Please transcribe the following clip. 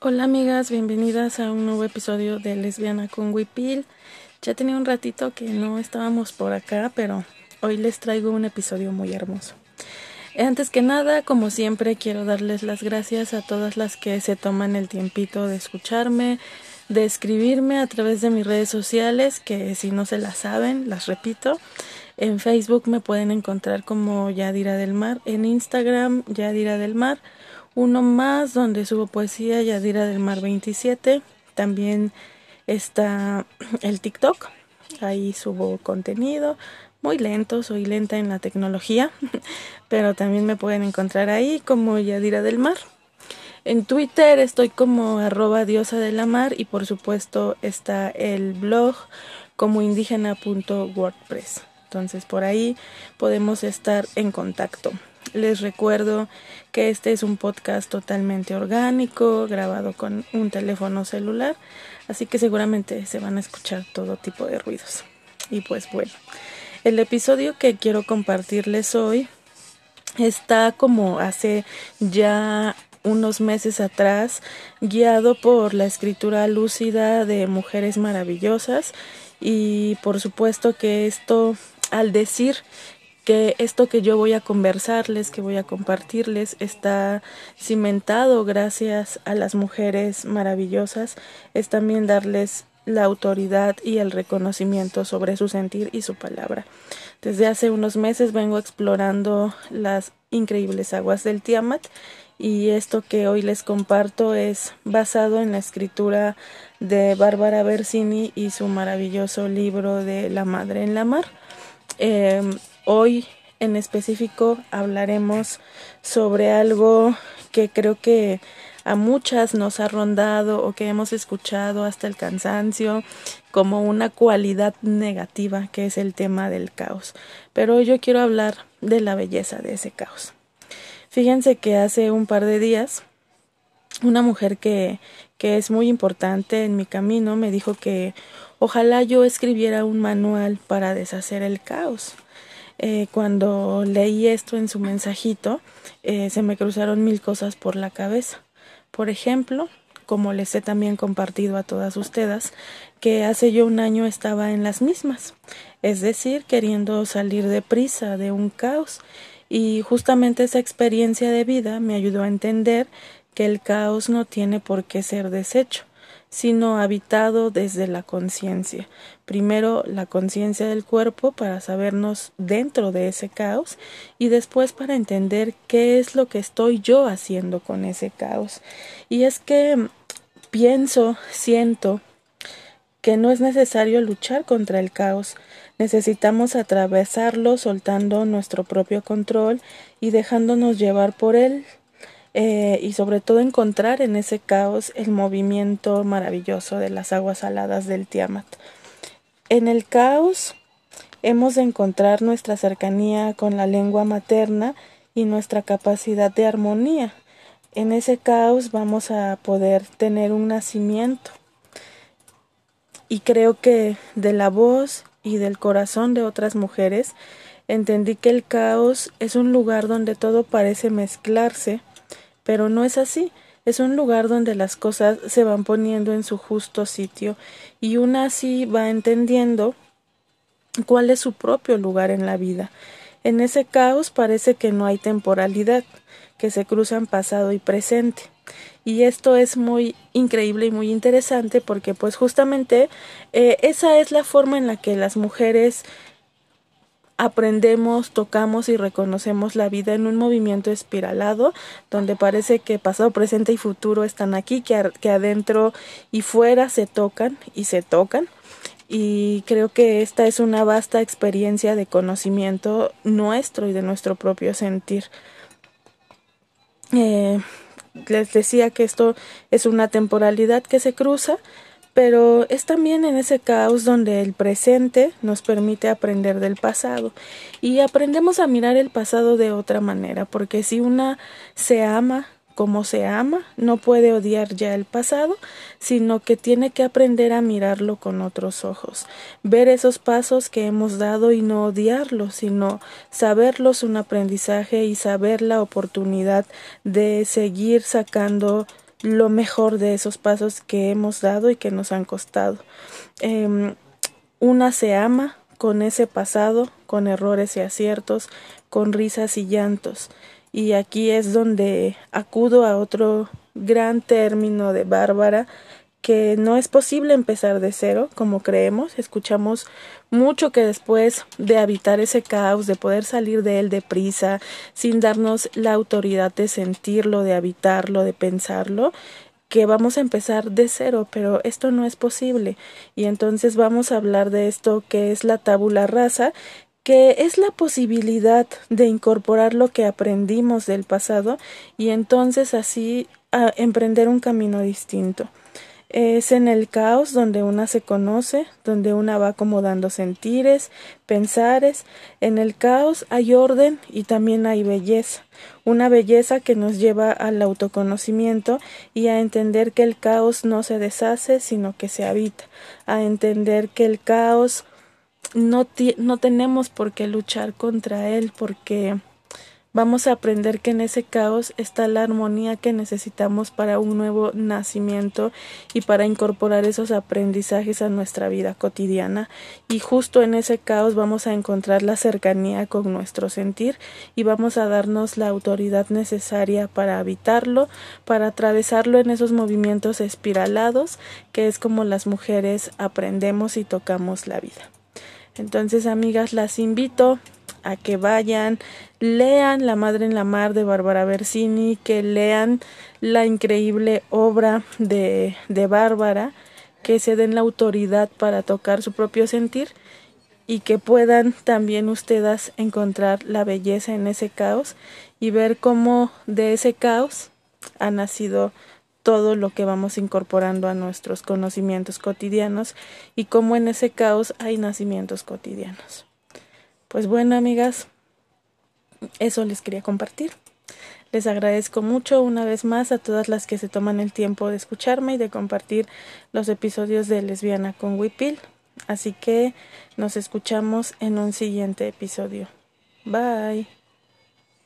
Hola amigas, bienvenidas a un nuevo episodio de Lesbiana con Wipil. Ya tenía un ratito que no estábamos por acá, pero hoy les traigo un episodio muy hermoso. Antes que nada, como siempre, quiero darles las gracias a todas las que se toman el tiempito de escucharme, de escribirme a través de mis redes sociales, que si no se las saben, las repito. En Facebook me pueden encontrar como Yadira del Mar, en Instagram Yadira del Mar uno más donde subo poesía, Yadira del Mar 27. También está el TikTok, ahí subo contenido. Muy lento, soy lenta en la tecnología, pero también me pueden encontrar ahí como Yadira del Mar. En Twitter estoy como arroba diosa de la mar y por supuesto está el blog como indígena.wordpress. Entonces por ahí podemos estar en contacto. Les recuerdo que este es un podcast totalmente orgánico, grabado con un teléfono celular, así que seguramente se van a escuchar todo tipo de ruidos. Y pues bueno, el episodio que quiero compartirles hoy está como hace ya unos meses atrás, guiado por la escritura lúcida de mujeres maravillosas y por supuesto que esto al decir que esto que yo voy a conversarles, que voy a compartirles, está cimentado gracias a las mujeres maravillosas, es también darles la autoridad y el reconocimiento sobre su sentir y su palabra. Desde hace unos meses vengo explorando las increíbles aguas del Tiamat y esto que hoy les comparto es basado en la escritura de Bárbara Bersini y su maravilloso libro de La Madre en la Mar. Em, Hoy en específico hablaremos sobre algo que creo que a muchas nos ha rondado o que hemos escuchado hasta el cansancio como una cualidad negativa que es el tema del caos. Pero yo quiero hablar de la belleza de ese caos. Fíjense que hace un par de días una mujer que, que es muy importante en mi camino me dijo que ojalá yo escribiera un manual para deshacer el caos. Eh, cuando leí esto en su mensajito, eh, se me cruzaron mil cosas por la cabeza. Por ejemplo, como les he también compartido a todas ustedes, que hace yo un año estaba en las mismas, es decir, queriendo salir de prisa de un caos, y justamente esa experiencia de vida me ayudó a entender que el caos no tiene por qué ser deshecho, sino habitado desde la conciencia. Primero la conciencia del cuerpo para sabernos dentro de ese caos y después para entender qué es lo que estoy yo haciendo con ese caos. Y es que pienso, siento que no es necesario luchar contra el caos, necesitamos atravesarlo soltando nuestro propio control y dejándonos llevar por él eh, y sobre todo encontrar en ese caos el movimiento maravilloso de las aguas saladas del Tiamat. En el caos hemos de encontrar nuestra cercanía con la lengua materna y nuestra capacidad de armonía. En ese caos vamos a poder tener un nacimiento. Y creo que de la voz y del corazón de otras mujeres entendí que el caos es un lugar donde todo parece mezclarse pero no es así. Es un lugar donde las cosas se van poniendo en su justo sitio y una así va entendiendo cuál es su propio lugar en la vida. En ese caos parece que no hay temporalidad, que se cruzan pasado y presente. Y esto es muy increíble y muy interesante porque pues justamente eh, esa es la forma en la que las mujeres aprendemos, tocamos y reconocemos la vida en un movimiento espiralado, donde parece que pasado, presente y futuro están aquí, que, que adentro y fuera se tocan y se tocan. Y creo que esta es una vasta experiencia de conocimiento nuestro y de nuestro propio sentir. Eh, les decía que esto es una temporalidad que se cruza, pero es también en ese caos donde el presente nos permite aprender del pasado. Y aprendemos a mirar el pasado de otra manera, porque si una se ama como se ama, no puede odiar ya el pasado, sino que tiene que aprender a mirarlo con otros ojos, ver esos pasos que hemos dado y no odiarlos, sino saberlos un aprendizaje y saber la oportunidad de seguir sacando lo mejor de esos pasos que hemos dado y que nos han costado. Em, una se ama con ese pasado, con errores y aciertos, con risas y llantos. Y aquí es donde acudo a otro gran término de Bárbara, que no es posible empezar de cero, como creemos. Escuchamos mucho que después de habitar ese caos, de poder salir de él deprisa, sin darnos la autoridad de sentirlo, de habitarlo, de pensarlo, que vamos a empezar de cero, pero esto no es posible. Y entonces vamos a hablar de esto que es la tabula rasa, que es la posibilidad de incorporar lo que aprendimos del pasado y entonces así a emprender un camino distinto. Es en el caos donde una se conoce, donde una va acomodando sentires, pensares. En el caos hay orden y también hay belleza. Una belleza que nos lleva al autoconocimiento y a entender que el caos no se deshace, sino que se habita. A entender que el caos no, no tenemos por qué luchar contra él porque Vamos a aprender que en ese caos está la armonía que necesitamos para un nuevo nacimiento y para incorporar esos aprendizajes a nuestra vida cotidiana. Y justo en ese caos vamos a encontrar la cercanía con nuestro sentir y vamos a darnos la autoridad necesaria para habitarlo, para atravesarlo en esos movimientos espiralados, que es como las mujeres aprendemos y tocamos la vida. Entonces, amigas, las invito a que vayan, lean La Madre en la Mar de Bárbara Bersini, que lean la increíble obra de, de Bárbara, que se den la autoridad para tocar su propio sentir y que puedan también ustedes encontrar la belleza en ese caos y ver cómo de ese caos ha nacido todo lo que vamos incorporando a nuestros conocimientos cotidianos y cómo en ese caos hay nacimientos cotidianos. Pues bueno, amigas, eso les quería compartir. Les agradezco mucho una vez más a todas las que se toman el tiempo de escucharme y de compartir los episodios de Lesbiana con Wipil. Así que nos escuchamos en un siguiente episodio. Bye.